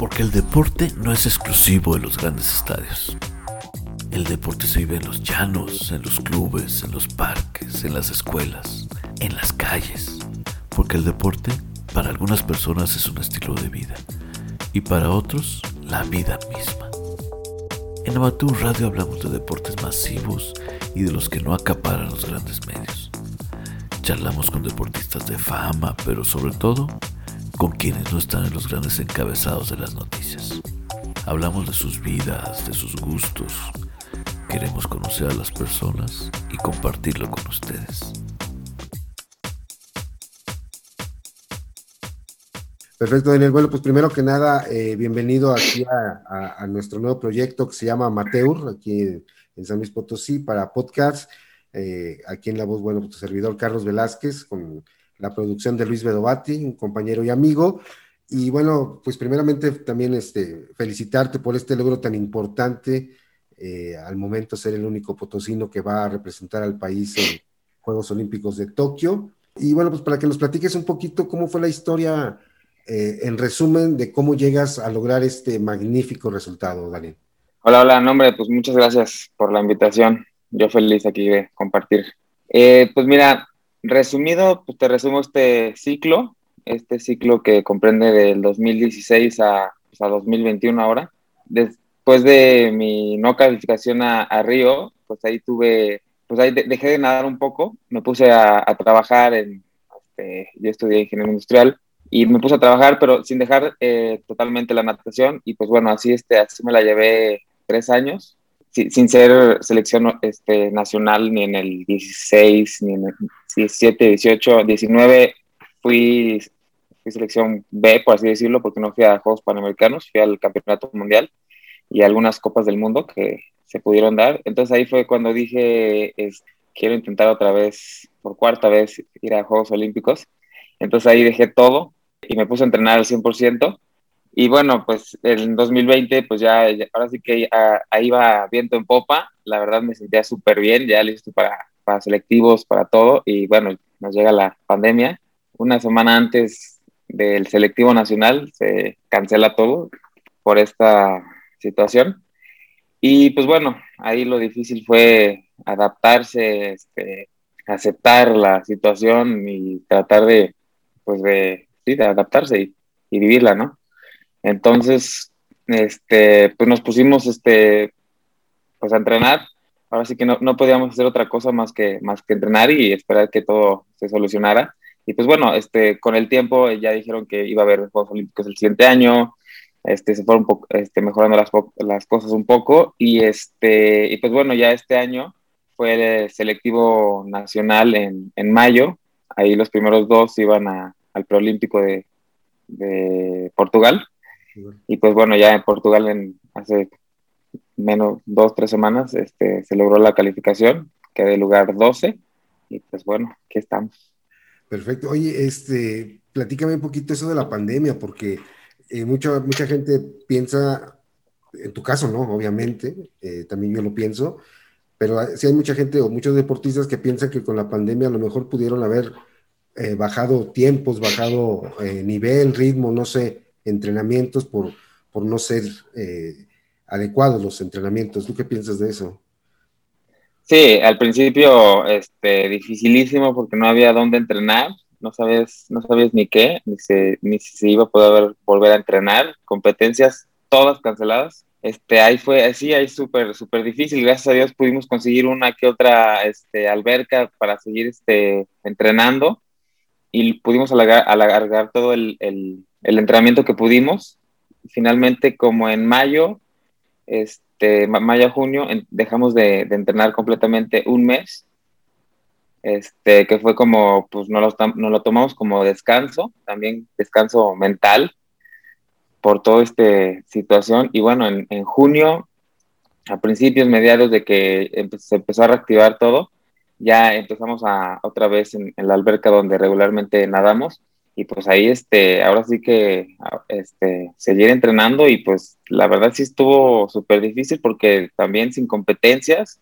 Porque el deporte no es exclusivo de los grandes estadios. El deporte se vive en los llanos, en los clubes, en los parques, en las escuelas, en las calles. Porque el deporte para algunas personas es un estilo de vida y para otros la vida misma. En Amateur Radio hablamos de deportes masivos y de los que no acaparan los grandes medios. Charlamos con deportistas de fama, pero sobre todo con quienes no están en los grandes encabezados de las noticias. Hablamos de sus vidas, de sus gustos. Queremos conocer a las personas y compartirlo con ustedes. Perfecto, Daniel. Bueno, pues primero que nada, eh, bienvenido aquí a, nuestro nuevo proyecto que se llama Amateur, aquí en, San Luis Potosí, para podcast. Eh, aquí en la voz, bueno, tu servidor Carlos Velázquez, con la producción de Luis Bedovati, un compañero y amigo. Y bueno, pues primeramente también este, felicitarte por este logro tan importante, eh, al momento ser el único potosino que va a representar al país en Juegos Olímpicos de Tokio. Y bueno, pues para que nos platiques un poquito cómo fue la historia, eh, en resumen, de cómo llegas a lograr este magnífico resultado, Daniel. Hola, hola, nombre, pues muchas gracias por la invitación. Yo feliz aquí de compartir. Eh, pues mira, Resumido, pues te resumo este ciclo, este ciclo que comprende del 2016 a, pues, a 2021 ahora. Después de mi no calificación a, Río, pues ahí tuve, pues ahí dejé de nadar un poco, me puse a, trabajar en, este, yo estudié ingeniería industrial y me puse a trabajar, pero sin dejar eh, totalmente la natación y pues bueno, así, este, así me la llevé tres años sin ser selección este, nacional ni en el 16, ni en el 17, 18, 19, fui, selección B, por así decirlo, porque no fui a Juegos Panamericanos, fui al Campeonato Mundial y algunas Copas del Mundo que se pudieron dar. Entonces ahí fue cuando dije, es, quiero intentar otra vez, por cuarta vez, ir a Juegos Olímpicos. Entonces ahí dejé todo y me puse a entrenar al 100%. Y bueno, pues en 2020, pues ya, ahora sí que ahí va viento en popa. La verdad me sentía súper bien, ya listo para, para selectivos, para todo. Y bueno, nos llega la pandemia. Una semana antes del selectivo nacional se cancela todo por esta situación. Y pues bueno, ahí lo difícil fue adaptarse, este, aceptar la situación y tratar de, pues de, sí, de adaptarse y, y vivirla, ¿no? Entonces, este, pues nos pusimos este, pues a entrenar. Ahora sí que no, no, podíamos hacer otra cosa más que, más que entrenar y esperar que todo se solucionara. Y pues bueno, este, con el tiempo ya dijeron que iba a haber Juegos Olímpicos el siguiente año, este, se fueron este, mejorando las, las, cosas un poco y, este, y pues bueno, ya este año fue el selectivo nacional en, en mayo, ahí los primeros dos iban al preolímpico de, de Portugal y pues bueno, ya en Portugal en hace menos dos, tres semanas este, se logró la calificación, quedé lugar 12 y pues bueno, aquí estamos. Perfecto. Oye, este, platícame un poquito eso de la pandemia, porque eh, mucha, mucha gente piensa, en tu caso no, obviamente, eh, también yo lo pienso, pero sí hay mucha gente o muchos deportistas que piensan que con la pandemia a lo mejor pudieron haber eh, bajado tiempos, bajado nivel, ritmo, no sé, entrenamientos por, por no ser eh, adecuados los entrenamientos. ¿Tú qué piensas de eso? Sí, al principio este, dificilísimo porque no había dónde entrenar, no sabes, no sabías ni qué, ni, ni si se iba a poder volver a entrenar, competencias todas canceladas. Este, ahí fue, así, ahí súper, súper difícil. Gracias a Dios pudimos conseguir una que otra este, alberca para seguir este, entrenando y pudimos alargar, todo el entrenamiento que pudimos. Finalmente, como en mayo, este, mayo junio, dejamos de, entrenar completamente un mes, este, que fue como, pues no lo, tomamos como descanso, también descanso mental por toda esta situación. Y bueno, en, junio, a principios, mediados de que se empezó a reactivar todo, ya empezamos a otra vez en la alberca donde regularmente nadamos y pues ahí este, ahora sí que este, seguir entrenando y pues la verdad sí estuvo súper difícil porque también sin competencias,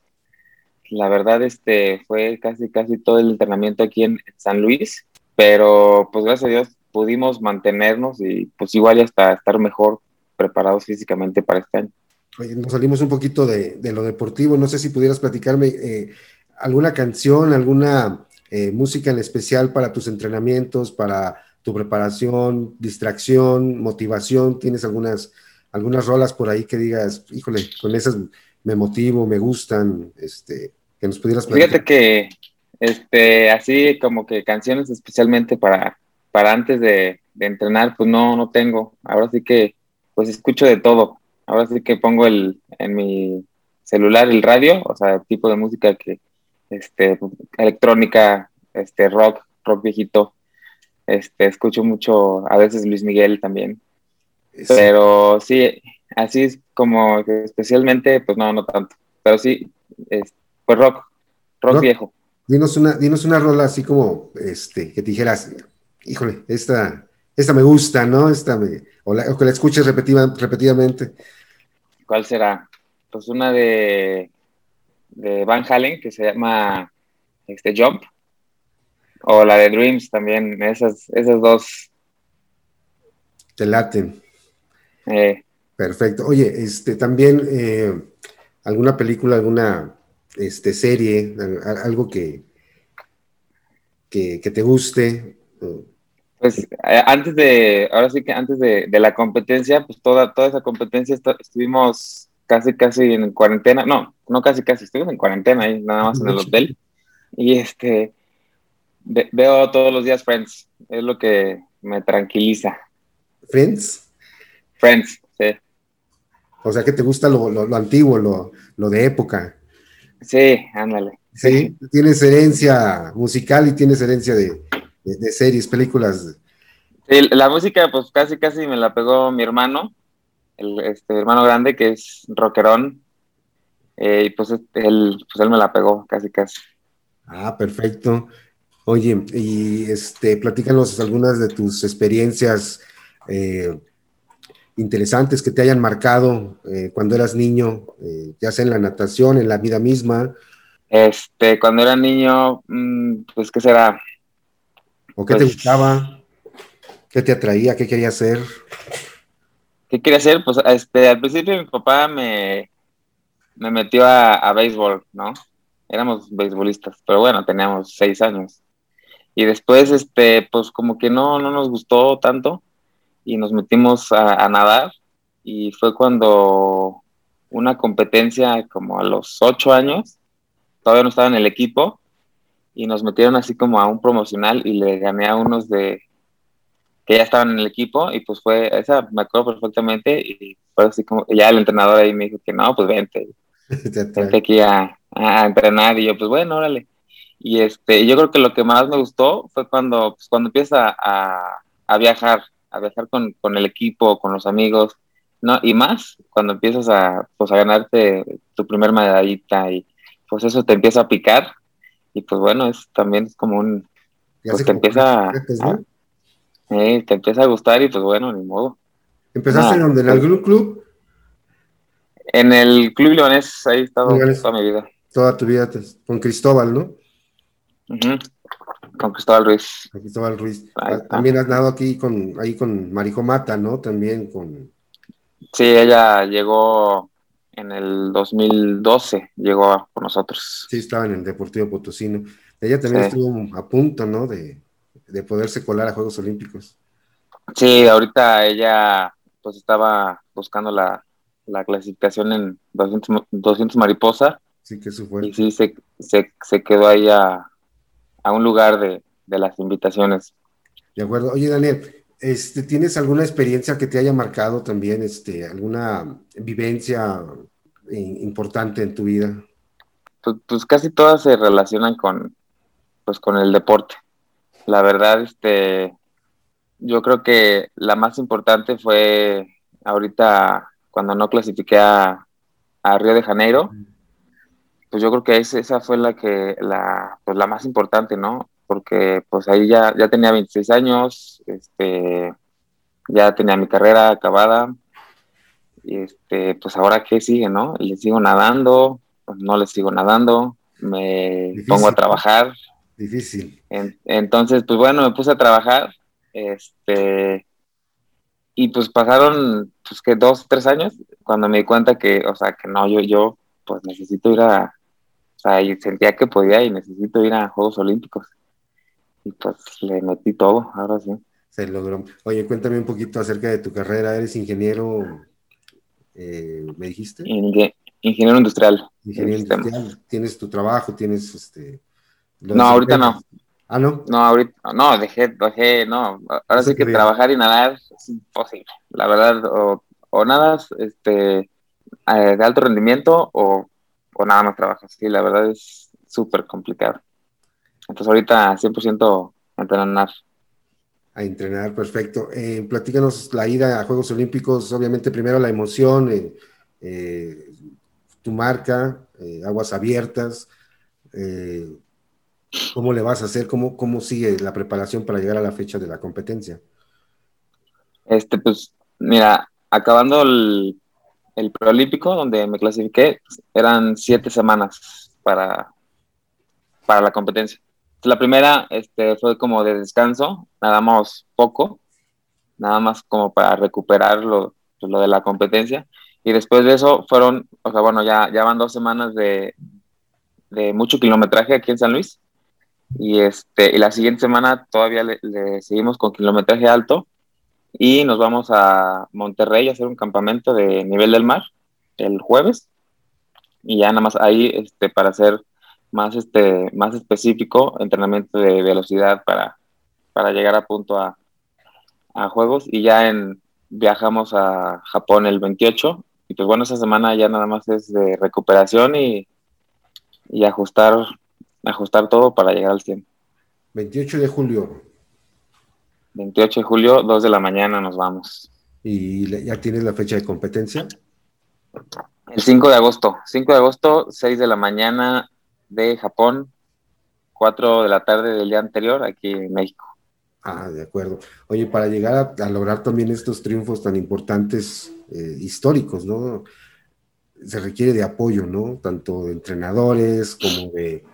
la verdad este, fue casi casi todo el entrenamiento aquí en, San Luis, pero pues gracias a Dios pudimos mantenernos y pues igual hasta estar mejor preparados físicamente para este año. Oye, nos salimos un poquito de, lo deportivo, no sé si pudieras platicarme eh, alguna canción, alguna eh, música en especial para tus entrenamientos, para tu preparación, distracción, motivación, tienes algunas, algunas rolas por ahí que digas, híjole, con esas me motivo, me gustan, este, que nos pudieras platicar. Fíjate que, este, así como que canciones especialmente para, para antes de, de entrenar, pues no, no tengo. Ahora sí que, pues escucho de todo. Ahora sí que pongo el, en mi celular el radio, o sea, el tipo de música que, este, electrónica, este, rock, rock viejito. Este, escucho mucho, a veces Luis Miguel también. Pero sí, así es como especialmente, pues no, no tanto. Pero sí, es, pues rock, rock, viejo. Dinos una, dinos una rola así como, este, que te dijeras, híjole, esta, esta me gusta, ¿no? Esta me, o, que la escuches repetidamente. ¿Cuál será? Pues una de, de Van Halen que se llama este, Jump. O la de Dreams también, esas, esas dos. Te laten. Eh. Perfecto. Oye, este, también eh, alguna película, alguna este, serie, algo que, que, te guste. Pues eh, antes de, ahora sí que antes de, la competencia, pues toda, toda esa competencia estuvimos casi, casi en cuarentena, no, no casi, casi, estuvimos en cuarentena ahí, nada más en el hotel. Y este, veo todos los días Friends, es lo que me tranquiliza. ¿Friends? Friends, sí. O sea que te gusta lo, antiguo, lo, de época. Sí, ándale. Sí, tienes herencia musical y tienes herencia de, series, películas. Sí, la música, pues casi, casi me la pegó mi hermano, el este, hermano grande, que es rockerón. Eh, y pues él, pues él me la pegó, casi, casi. Ah, perfecto. Oye, y este, platícanos algunas de tus experiencias eh, interesantes que te hayan marcado eh, cuando eras niño, ya sea en la natación, en la vida misma. Este, cuando era niño, mm, pues, ¿qué será? ¿O qué te pues gustaba? ¿Qué te atraía? ¿Qué quería hacer? ¿Qué quería hacer? Pues, este, al principio mi papá me, me metió a, a béisbol, ¿no? Éramos beisbolistas, pero bueno, teníamos seis años. Y después, este, pues como que no, no nos gustó tanto y nos metimos a, nadar y fue cuando una competencia como a los ocho años, todavía no estaba en el equipo y nos metieron así como a un promocional y le gané a unos de que ya estaban en el equipo y pues fue, esa me acuerdo perfectamente y fue así como, ya el entrenador ahí me dijo que no, pues vente, vente aquí a, a entrenar y yo pues bueno, órale. Y este, yo creo que lo que más me gustó fue cuando, pues, cuando empieza a, a, viajar, a viajar con, con, el equipo, con los amigos, ¿no? Y más cuando empiezas a, pues, a ganarte tu primer medallita y pues eso te empieza a picar y pues bueno, es también es como un, pues te empieza, a, eh, te empieza a gustar y pues bueno, ni modo. ¿Empezaste en donde? ¿En algún club? En el Club Leonés, ahí he estado toda mi vida. Toda tu vida, con Cristóbal, ¿no? Con Cristóbal Ruiz. Cristóbal Ruiz. Ah, también has dado aquí con, ahí con Marijo Mata, ¿no? También con. Sí, ella llegó en el 2012, llegó con nosotros. Sí, estaba en el Deportivo Potosino. Ella también estuvo a punto, ¿no? De, poderse colar a Juegos Olímpicos. Sí, ahorita ella pues estaba buscando la, clasificación en 200, 200 mariposa. Sí, que. Y sí, se, se quedó ahí a, a un lugar de, las invitaciones. De acuerdo. Oye, Daniel, este, ¿tienes alguna experiencia que te haya marcado también, este, alguna vivencia importante en tu vida? Pues, pues, casi todas se relacionan con, pues, con el deporte. La verdad, este, yo creo que la más importante fue ahorita cuando no clasifiqué a, a Río de Janeiro pues yo creo que esa fue la que, la, pues la más importante, ¿no? Porque pues ahí ya, ya tenía 26 años, este, ya tenía mi carrera acabada, y este, pues ahora qué sigue, ¿no? Le sigo nadando, pues no le sigo nadando, me pongo a trabajar. Difícil. entonces, pues bueno, me puse a trabajar, este, y pues pasaron, pues que dos, tres años, cuando me di cuenta que, o sea, que no, yo, yo, pues necesito ir a, o sea, y sentía que podía y necesito ir a Juegos Olímpicos. Y pues le metí todo, ahora sí. Se logró. Oye, cuéntame un poquito acerca de tu carrera. ¿Eres ingeniero, eh, me dijiste? ingeniero industrial. Ingeniero industrial. ¿Tienes tu trabajo? ¿Tienes este...? No, ahorita no. Ah, no. No, ahorita, no, dejé, dejé, no. Ahora sí que trabajar y nadar es imposible. La verdad, o, o nadas este, eh, de alto rendimiento o, o nada más trabajas. Sí, la verdad es súper complicado. Entonces, ahorita 100% entrenar. A entrenar, perfecto. Eh, platícanos la ida a Juegos Olímpicos, obviamente primero la emoción, eh, eh tu marca, aguas abiertas. ¿Cómo le vas a hacer? ¿Cómo, ¿Cómo sigue la preparación para llegar a la fecha de la competencia? Este, pues, mira, acabando el, el preolímpico, donde me clasifiqué, eran siete semanas para, para la competencia. La primera este, fue como de descanso, nada más poco, nada más como para recuperar lo, pues, lo de la competencia. Y después de eso fueron, o sea, bueno, ya, ya van dos semanas de, de mucho kilometraje aquí en San Luis y, este, y la siguiente semana todavía le, seguimos con kilometraje alto y nos vamos a Monterrey a hacer un campamento de nivel del mar el jueves. Y ya nada más ahí este, para hacer más, este, más específico entrenamiento de velocidad para, para llegar a punto a, a juegos. Y ya en, viajamos a Japón el 28. Y pues bueno, esa semana ya nada más es de recuperación y, y ajustar ajustar todo para llegar al 100. 28 de julio. 28 de julio, 2 de la mañana nos vamos. ¿Y ya tienes la fecha de competencia? El 5 de agosto. 5 de agosto, 6 de la mañana de Japón, 4 de la tarde del día anterior aquí en México. Ah, de acuerdo. Oye, para llegar a, lograr también estos triunfos tan importantes, eh, históricos, ¿no? Se requiere de apoyo, ¿no? Tanto de entrenadores como de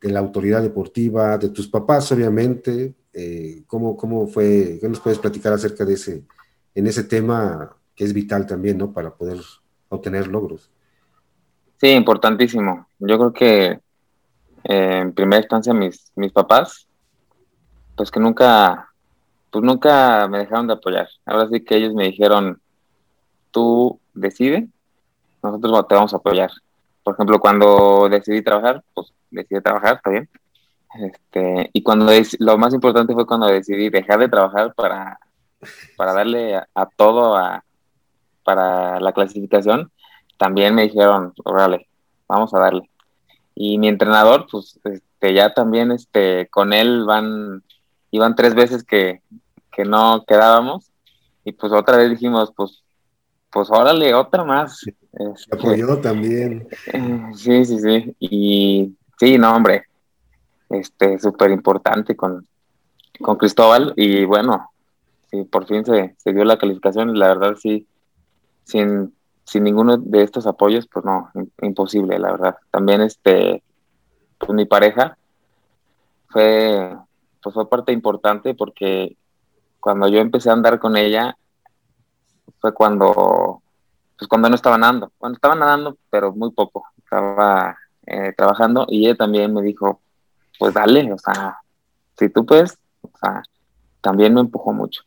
de la autoridad deportiva, de tus papás, obviamente. Eh, ¿cómo, ¿Cómo fue? ¿Qué nos puedes platicar acerca de ese, en ese tema que es vital también, ¿no? Para poder obtener logros. Sí, importantísimo. Yo creo que eh, en primera instancia mis, mis papás, pues que nunca, pues nunca me dejaron de apoyar. Ahora sí que ellos me dijeron, tú decide, nosotros te vamos a apoyar. Por ejemplo, cuando decidí trabajar, pues decidí trabajar, está bien. Este, y cuando lo más importante fue cuando decidí dejar de trabajar para, para darle a, todo a, para la clasificación, también me dijeron, órale, vamos a darle. Y mi entrenador, pues este, ya también este, con él van, iban tres veces que, que no quedábamos. Y pues otra vez dijimos, pues pues órale, otra más. Este, apoyó también. Sí, sí, sí. Y sí, no, hombre, este, súper importante con, con Cristóbal. Y bueno, sí, por fin se, se dio la calificación y la verdad sí, sin, sin ninguno de estos apoyos, pues no, imposible, la verdad. También este, pues mi pareja fue, pues fue parte importante porque cuando yo empecé a andar con ella, fue cuando, pues cuando no estaba nadando. Cuando estaba nadando, pero muy poco. Estaba eh, trabajando y ella también me dijo, pues dale, o sea, si tú puedes, o sea, también me empujó mucho.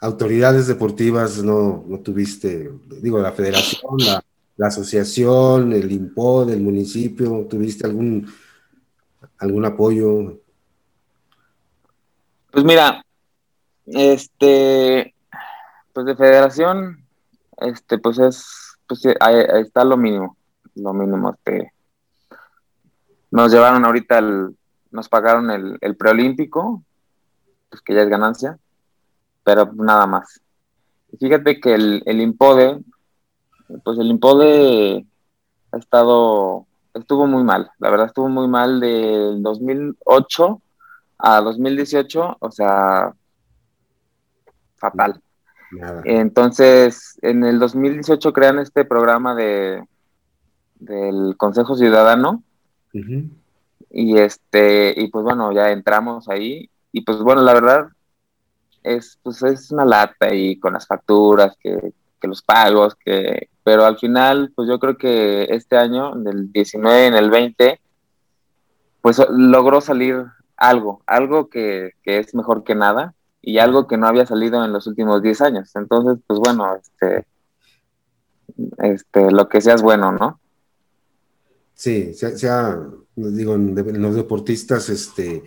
Autoridades deportivas no, no tuviste, digo, la federación, la, la asociación, el IMPOD, el municipio, ¿tuviste algún, algún apoyo? Pues mira, este, pues de federación, este, pues es, pues ahí, está lo mínimo, lo mínimo, este, nos llevaron ahorita el, nos pagaron el, el preolímpico, pues que ya es ganancia, pero nada más. Fíjate que el, el Impode, pues el Impode ha estado, estuvo muy mal, la verdad estuvo muy mal del 2008 a 2018, o sea, fatal. Entonces, en el 2018 crean este programa de del Consejo Ciudadano y este y pues bueno ya entramos ahí y pues bueno la verdad es, pues es una lata y con las facturas, que, que, los pagos, que, pero al final, pues yo creo que este año, del 19 en el 20, pues logró salir algo, algo que, que, es mejor que nada y algo que no había salido en los últimos 10 años. Entonces, pues bueno, este, este, lo que sea es bueno, ¿no? Sí, sea, digo, en los deportistas, este,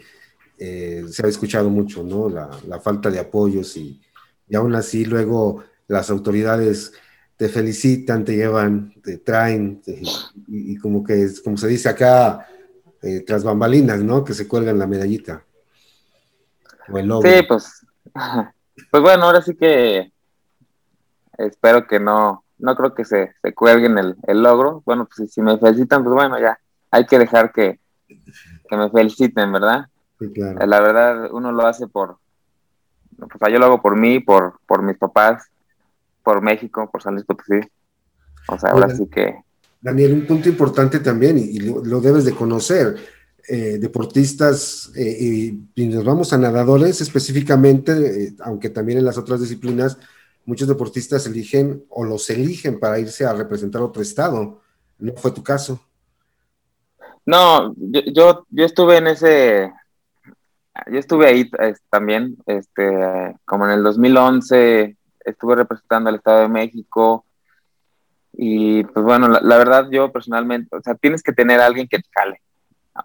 eh, se ha escuchado mucho, ¿no? La, falta de apoyos y, y, aún así luego las autoridades te felicitan, te llevan, te traen, y, como que, como se dice acá, eh, tras bambalinas, ¿no? Que se cuelgan la medallita. O el. Sí, pues, pues bueno, ahora sí que espero que no, no creo que se, se cuelguen el, el, logro. Bueno, pues si me felicitan, pues bueno, ya hay que dejar que, que me feliciten, ¿verdad? Sí, claro. La verdad, uno lo hace por, pues yo lo hago por mí, por, por mis papás, por México, por San Luis Potosí. O sea, ahora sí que... Daniel, un punto importante también, y, lo, lo, debes de conocer, eh, deportistas, eh, y, y, nos vamos a nadadores específicamente, eh, aunque también en las otras disciplinas, muchos deportistas eligen o los eligen para irse a representar otro estado. ¿No fue tu caso? No, yo, yo, estuve en ese, yo estuve ahí también, este, como en el 2011, estuve representando al Estado de México y pues bueno, la, la, verdad yo personalmente, o sea, tienes que tener a alguien que te cale,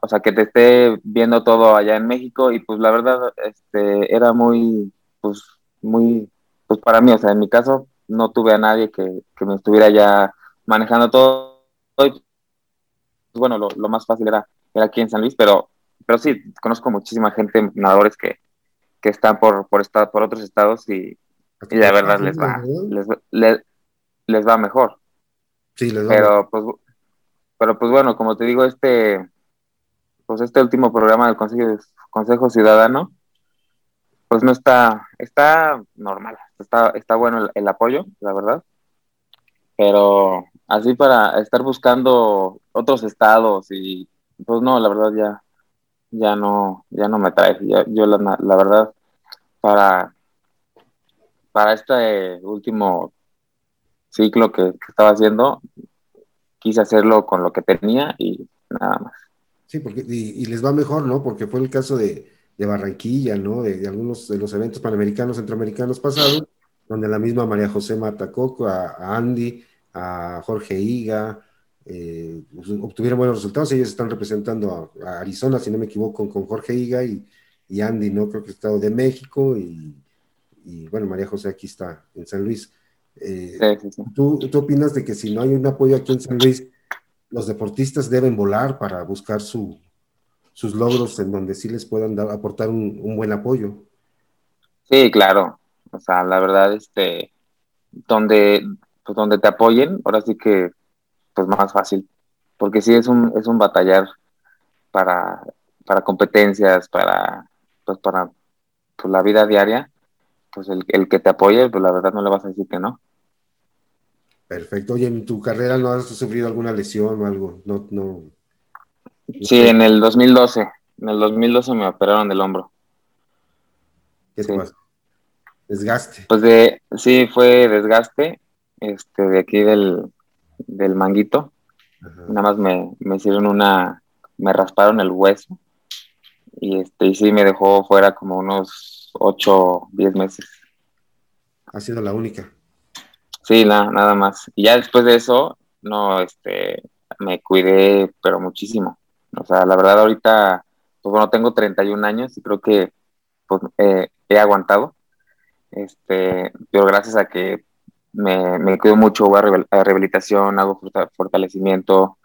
o sea, que te esté viendo todo allá en México y pues la verdad, este, era muy, pues muy pues para mí, o sea, en mi caso, no tuve a nadie que, que me estuviera ya manejando todo. Pues, bueno, lo, lo, más fácil era, era aquí en San Luis, pero, pero sí, conozco muchísima gente, nadadores que, que están por, por, estado, por otros estados y, y la verdad les va, les, les, les, va mejor. Sí, les va pero, pues, pero pues bueno, como te digo, este, pues este último programa del Consejo, Consejo Ciudadano, pues no está, está normal, está, está bueno el, apoyo, la verdad. Pero así para estar buscando otros estados y pues no, la verdad ya, ya no, ya no me trae. Ya, yo la, verdad, para, para este último ciclo que, estaba haciendo, quise hacerlo con lo que tenía y nada más. Sí, porque, y les va mejor, ¿no? Porque fue el caso de, de Barranquilla, ¿no? De, de, algunos de los eventos panamericanos, centroamericanos pasados, donde la misma María José Matacoco, a, a Andy, a Jorge Higa, eh, obtuvieron buenos resultados. Ellos están representando a, a, Arizona, si no me equivoco, con Jorge Higa y, y Andy, ¿no? Creo que Estado de México y, y, bueno, María José aquí está en San Luis. Eh, sí, sí, sí. ¿tú, ¿Tú opinas de que si no hay un apoyo aquí en San Luis, los deportistas deben volar para buscar su, sus logros en donde sí les puedan dar, aportar un, un, buen apoyo. Sí, claro. O sea, la verdad, este, donde, pues donde te apoyen, ahora sí que, pues más fácil. Porque sí es un, es un batallar para, para competencias, para, pues para pues, la vida diaria. Pues el, el que te apoye, pues la verdad no le vas a decir que no. Perfecto. Oye, ¿en tu carrera no has sufrido alguna lesión o algo? No, no, Sí, en el 2012. En el 2012 me operaron del hombro. ¿Qué te sí. pasa? ¿Desgaste? Pues de, sí, fue desgaste este, de aquí del, del manguito. Ajá. Nada más me, me hicieron una, me rasparon el hueso y este y sí me dejó fuera como unos 8, 10 meses. Ha sido la única. Sí, nada, nada más. Y ya después de eso, no, este, me cuidé, pero muchísimo. O sea, la verdad ahorita, pues bueno, tengo 31 años y creo que pues, eh, he aguantado. Este, pero gracias a que me, me cuido mucho, voy a, rehabilitación, hago fortalecimiento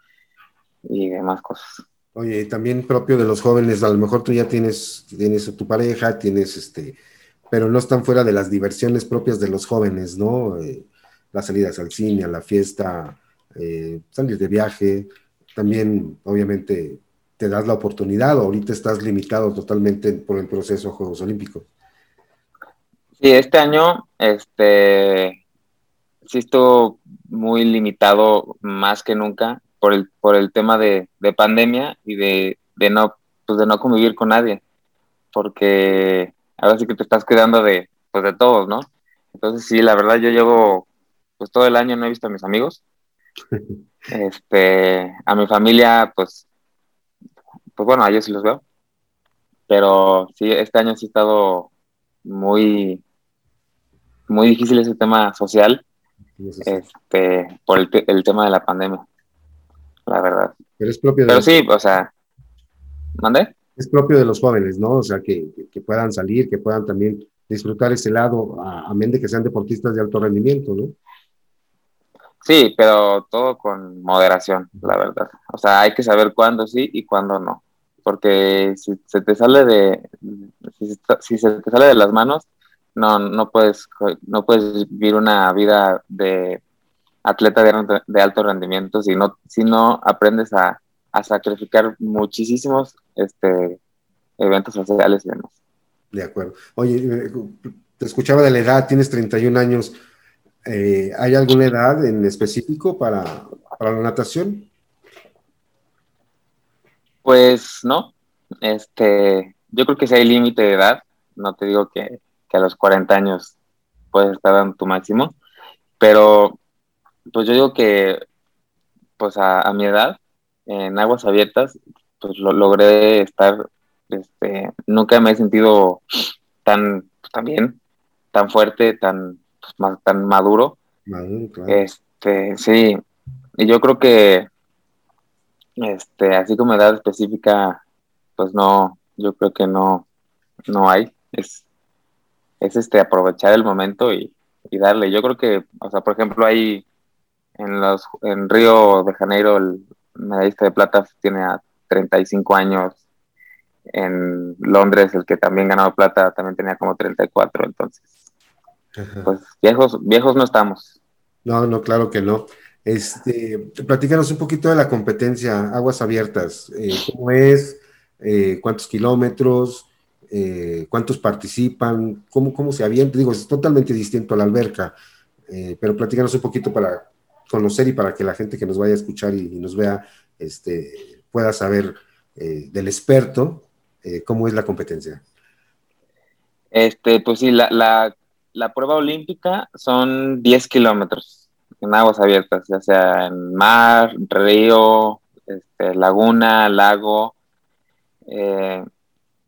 y demás cosas. Oye, también propio de los jóvenes, a lo mejor tú ya tienes, tienes tu pareja, tienes este, pero no están fuera de las diversiones propias de los jóvenes, ¿no? Eh, las salidas al cine, la fiesta, eh, de viaje, también obviamente te das la oportunidad ahorita estás limitado totalmente por el proceso de Juegos Olímpicos. Sí, este año, este, sí estuvo muy limitado más que nunca por el, por el tema de, de pandemia y de, de, no, pues de no convivir con nadie, porque ahora sí que te estás cuidando de, pues de todos, ¿no? Entonces sí, la verdad yo llevo, pues todo el año no he visto a mis amigos. Este, a mi familia, pues, pues bueno, a ellos sí los veo. Pero sí, este año sí ha estado muy, muy difícil ese tema social, este, por el, el tema de la pandemia, la verdad. Pero es propio de Pero los, sí, o sea, ¿mandé? es propio de los jóvenes, ¿no? O sea, que, que puedan salir, que puedan también disfrutar ese lado, a, de que sean deportistas de alto rendimiento, ¿no? Sí, pero todo con moderación, la verdad. O sea, hay que saber cuándo sí y cuándo no. Porque si se te sale de, si, se- te sale de las manos, no, no puedes, no puedes vivir una vida de atleta de, de alto rendimiento si no, si no aprendes a, a sacrificar muchísimos este, eventos sociales y demás. De acuerdo. Oye, eh, te escuchaba de la edad, tienes 31 años. Eh, ¿Hay alguna edad en específico para, la natación? Pues no, este, yo creo que si hay límite de edad, no te digo que, a los 40 años puedes estar dando tu máximo, pero pues yo digo que pues a, a mi edad, en aguas abiertas, pues lo, logré estar, este, nunca me he sentido tan, pues, tan bien, tan fuerte, tan, pues, más, tan maduro, Maduro, claro. este, sí, y yo creo que, este, así como edad específica, pues no, yo creo que no, no hay, es, es este, aprovechar el momento y, y darle. Yo creo que, o sea, por ejemplo, hay en los, en Río de Janeiro el medallista de plata tiene a 35 años, en Londres el que también ganó plata también tenía como 34, entonces, Ajá. pues viejos, viejos no estamos. No, no, claro que no. Este, platícanos un poquito de la competencia, aguas abiertas. Eh, ¿cómo es? Eh, ¿cuántos kilómetros? Eh, ¿cuántos participan? ¿Cómo, ¿Cómo se avienta? Digo, es totalmente distinto a la alberca, pero platícanos un poquito para conocer y para que la gente que nos vaya a escuchar y, y nos vea este, pueda saber del experto cómo es la competencia. Este, pues sí, la, la, la prueba olímpica son 10 kilómetros en aguas abiertas, ya sea en mar, río, este, laguna, lago. Eh,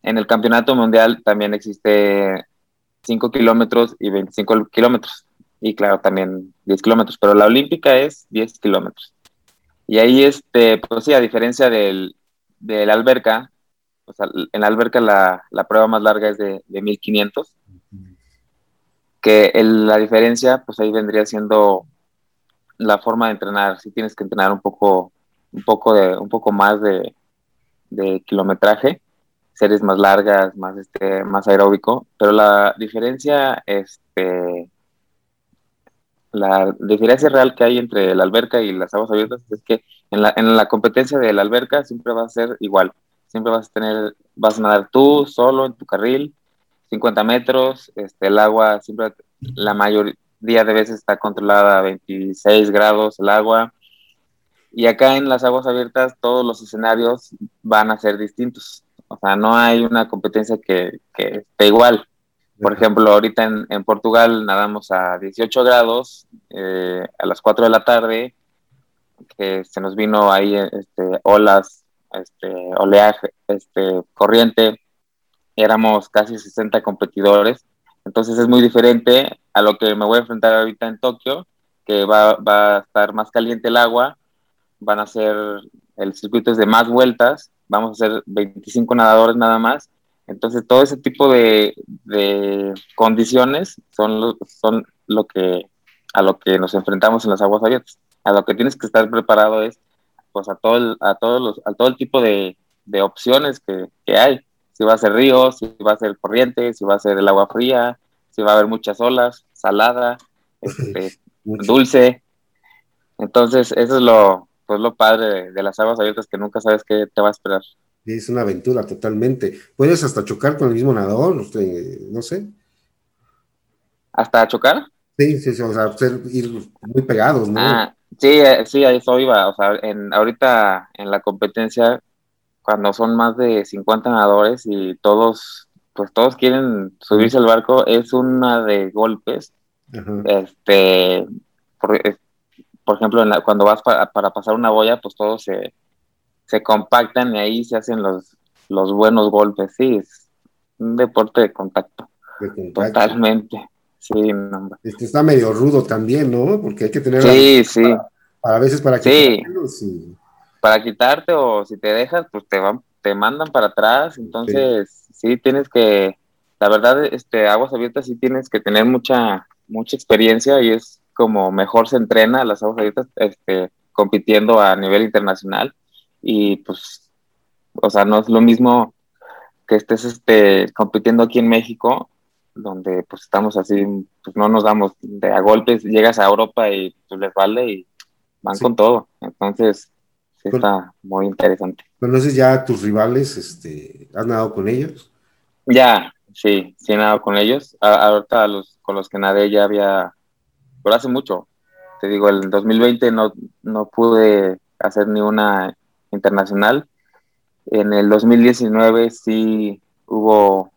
en el campeonato mundial también existe 5 kilómetros y 25 kilómetros. Y claro, también 10 kilómetros, pero la olímpica es 10 kilómetros. Y ahí, este, pues sí, a diferencia del, de la alberca, o sea, en la alberca la, la prueba más larga es de, de 1500, que el, la diferencia, pues ahí vendría siendo la forma de entrenar. Si tienes que entrenar un poco, un poco, de, un poco más de, de kilometraje, series más largas, más, este, más aeróbico, pero la diferencia, este, la diferencia real que hay entre la alberca y las aguas abiertas es que en la, en la competencia de la alberca siempre va a ser igual. Siempre vas a tener, vas a nadar tú solo en tu carril, 50 metros, este, el agua siempre, la mayoría de veces está controlada a 26 grados el agua. Y acá en las aguas abiertas todos los escenarios van a ser distintos. O sea, no hay una competencia que, que esté igual. Por ejemplo, ahorita en, en, Portugal nadamos a 18 grados eh, a las 4 de la tarde, que se nos vino ahí este, olas, este, oleaje, este, corriente, éramos casi 60 competidores, entonces es muy diferente a lo que me voy a enfrentar ahorita en Tokio, que va, a estar más caliente el agua, van a ser, el circuito es de más vueltas, vamos a hacer 25 nadadores nada más, entonces, todo ese tipo de, de condiciones son lo, son lo que a lo que nos enfrentamos en las aguas abiertas. A lo que tienes que estar preparado es pues a todo el, a todos los, a todo el tipo de, de opciones que, que, hay. Si va a ser río, si va a ser corriente, si va a ser el agua fría, si va a haber muchas olas, salada, este, dulce. Entonces, eso es lo, pues lo padre de, de las aguas abiertas que nunca sabes qué te va a esperar. Es una aventura totalmente. Puedes hasta chocar con el mismo nadador, usted, no sé. ¿Hasta chocar? Sí, sí, sí, o sea, ser, ir muy pegados, ¿no? Ah, sí, sí, a eso iba. O sea, en, ahorita en la competencia, cuando son más de 50 nadadores y todos pues todos quieren subirse al barco, es una de golpes. Este, por, ejemplo, cuando vas para, pasar una boya, pues todos se, compactan y ahí se hacen los, los buenos golpes. Sí, es un deporte de contacto. Totalmente. Sí, Este está medio rudo también, ¿no? Porque hay que tener. Sí, sí. Para, a veces para sí. Para quitarte o si te dejas, pues te van, te mandan para atrás. Entonces, sí. tienes que. La verdad, este, aguas abiertas sí tienes que tener mucha, mucha experiencia y es como mejor se entrena las aguas abiertas, este, compitiendo a nivel internacional. Y pues, o sea, no es lo mismo que estés este, compitiendo aquí en México donde pues estamos así, pues no nos damos de a golpes, llegas a Europa y pues les vale y van con todo. Entonces, sí está muy interesante. ¿Conoces ya tus rivales? Este, ¿Has nadado con ellos? Ya, sí, sí he nadado con ellos. ahorita los, con los que nadé ya había, pero hace mucho. Te digo, el 2020 no, no pude hacer ni una internacional. En el 2019 sí hubo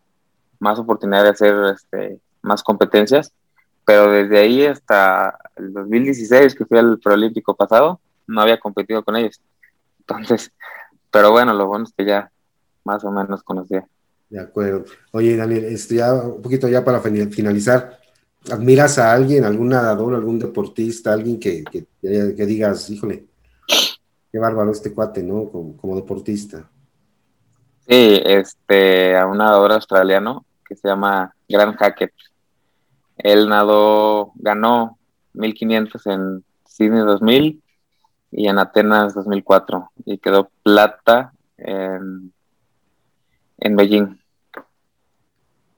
más oportunidad de hacer este, más competencias, pero desde ahí hasta el 2016, que fui al Preolímpico pasado, no había competido con ellos. Entonces, pero bueno, lo bueno es que ya más o menos conocía. De acuerdo. Oye, Daniel, este, ya un poquito ya para finalizar, ¿admiras a alguien, algún nadador, algún deportista, alguien que, que, que digas, híjole, qué bárbaro este cuate, ¿no? Como, como deportista. Sí, este, a un nadador australiano que se llama Grant Hackett. Él nadó, ganó 1500 en Sydney 2000 y en Atenas 2004 y quedó plata en, en Beijing.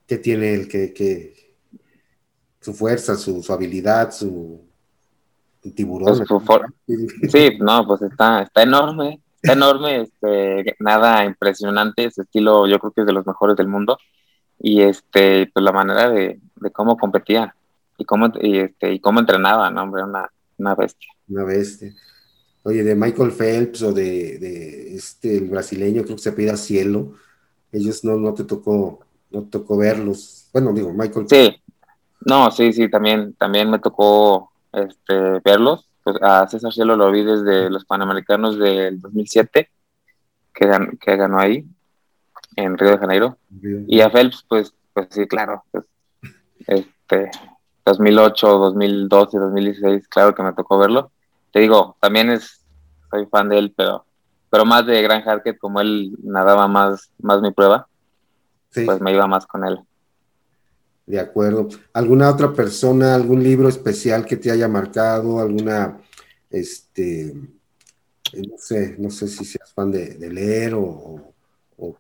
¿Qué tiene el que, su fuerza, su, habilidad, su tiburón? Pues sí, no, pues está, está enorme Está enorme, este, nada impresionante, ese estilo yo creo que es de los mejores del mundo. Y este, pues la manera de, cómo competía y cómo, y este, y cómo entrenaba, ¿no? Hombre, una, una bestia. Una bestia. Oye, de Michael Phelps o de, este, el brasileño, creo que se pida Cielo, ellos no, no te tocó, no tocó verlos. Bueno, digo, Michael. Sí, no, sí, sí, también, también me tocó este, verlos pues, a César Cielo lo vi desde los Panamericanos del 2007, que, ganó ahí, en Río de Janeiro. Y a Phelps, pues, pues sí, claro, pues, este, 2008, 2012, 2016, claro que me tocó verlo. Te digo, también es, soy fan de él, pero, pero más de Gran Harket, como él nadaba más, más mi prueba, pues me iba más con él. De acuerdo. ¿Alguna otra persona, algún libro especial que te haya marcado? ¿Alguna, este, no sé, no sé si seas fan de, leer o,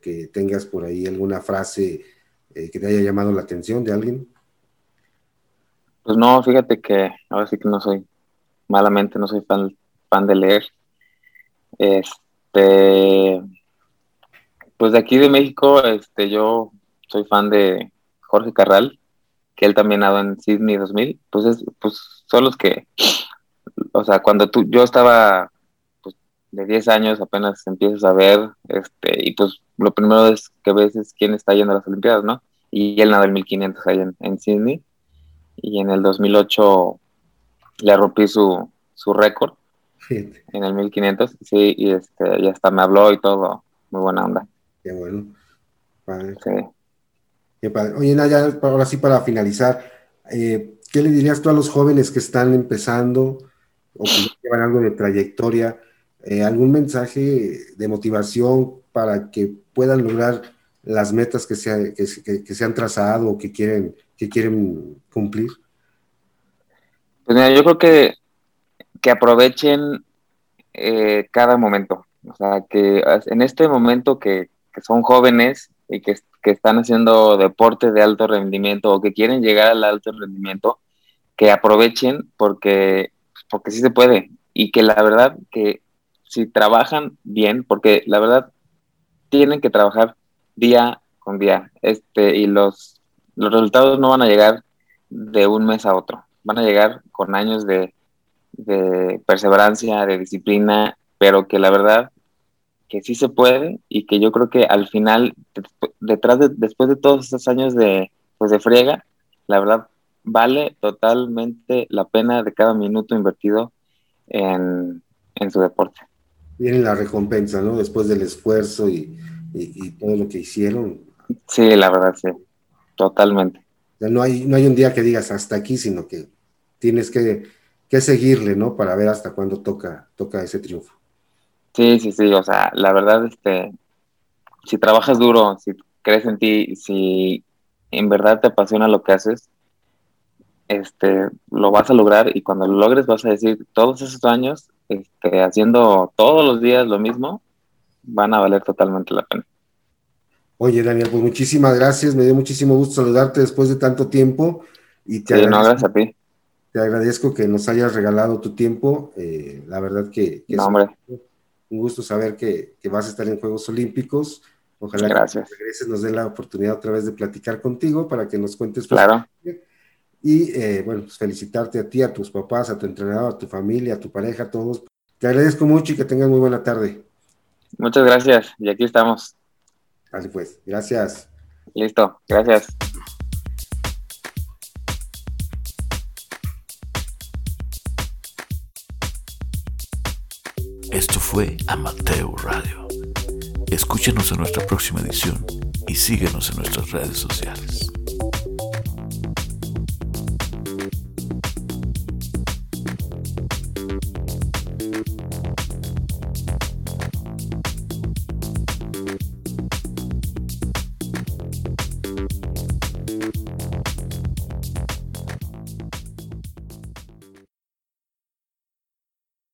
que tengas por ahí alguna frase eh, que te haya llamado la atención de alguien? Pues no, fíjate que ahora sí que no soy, malamente no soy fan, fan de leer. Este, pues de aquí de México, este, yo soy fan de Jorge Carral que él también nadó en Sydney 2000, pues, es, pues son los que, o sea, cuando tú, yo estaba pues, de 10 años, apenas empiezas a ver, este, y pues lo primero es que ves es quién está yendo a las Olimpiadas, ¿no? Y él nadó en 1500 ahí en, Sydney, y en el 2008 le rompí su, su récord en el 1500, sí, y este, ya hasta me habló y todo, muy buena onda. Qué bueno. Sí. Oye, Naya, ahora sí para finalizar, eh, ¿qué le dirías tú a los jóvenes que están empezando o que llevan algo de trayectoria? Eh, ¿Algún mensaje de motivación para que puedan lograr las metas que se, que, se han trazado o que quieren, que quieren cumplir? Pues mira, yo creo que, que aprovechen eh, cada momento. O sea, que en este momento que, son jóvenes y que que están haciendo deporte de alto rendimiento o que quieren llegar al alto rendimiento, que aprovechen porque, porque sí se puede y que la verdad que si trabajan bien, porque la verdad tienen que trabajar día con día este, y los, los resultados no van a llegar de un mes a otro, van a llegar con años de, de perseverancia, de disciplina, pero que la verdad que sí se puede y que yo creo que al final, detrás de, después de todos estos años de, pues de friega, la verdad vale totalmente la pena de cada minuto invertido en, su deporte. Viene la recompensa, ¿no? Después del esfuerzo y, todo lo que hicieron. Sí, la verdad, sí, totalmente. no, hay, no hay un día que digas hasta aquí, sino que tienes que, que seguirle, ¿no? Para ver hasta cuándo toca, toca ese triunfo. Sí, sí, sí, o sea, la verdad, este, si trabajas duro, si crees en ti, si en verdad te apasiona lo que haces, este, lo vas a lograr y cuando lo logres vas a decir, todos esos años, este, haciendo todos los días lo mismo, van a valer totalmente la pena. Oye, Daniel, pues muchísimas gracias, me dio muchísimo gusto saludarte después de tanto tiempo y te sí, no, gracias a ti. Te agradezco que nos hayas regalado tu tiempo, eh, la verdad que, no, hombre un gusto saber que, vas a estar en Juegos Olímpicos. Ojalá Gracias. que regreses, nos dé la oportunidad otra vez de platicar contigo para que nos cuentes. Claro. Y eh, bueno, pues felicitarte a ti, a tus papás, a tu entrenador, a tu familia, a tu pareja, a todos. Te agradezco mucho y que tengas muy buena tarde. Muchas gracias. Y aquí estamos. Así pues, gracias. Listo, gracias. Fue Amateur Radio. Escúchenos en nuestra próxima edición y síguenos en nuestras redes sociales.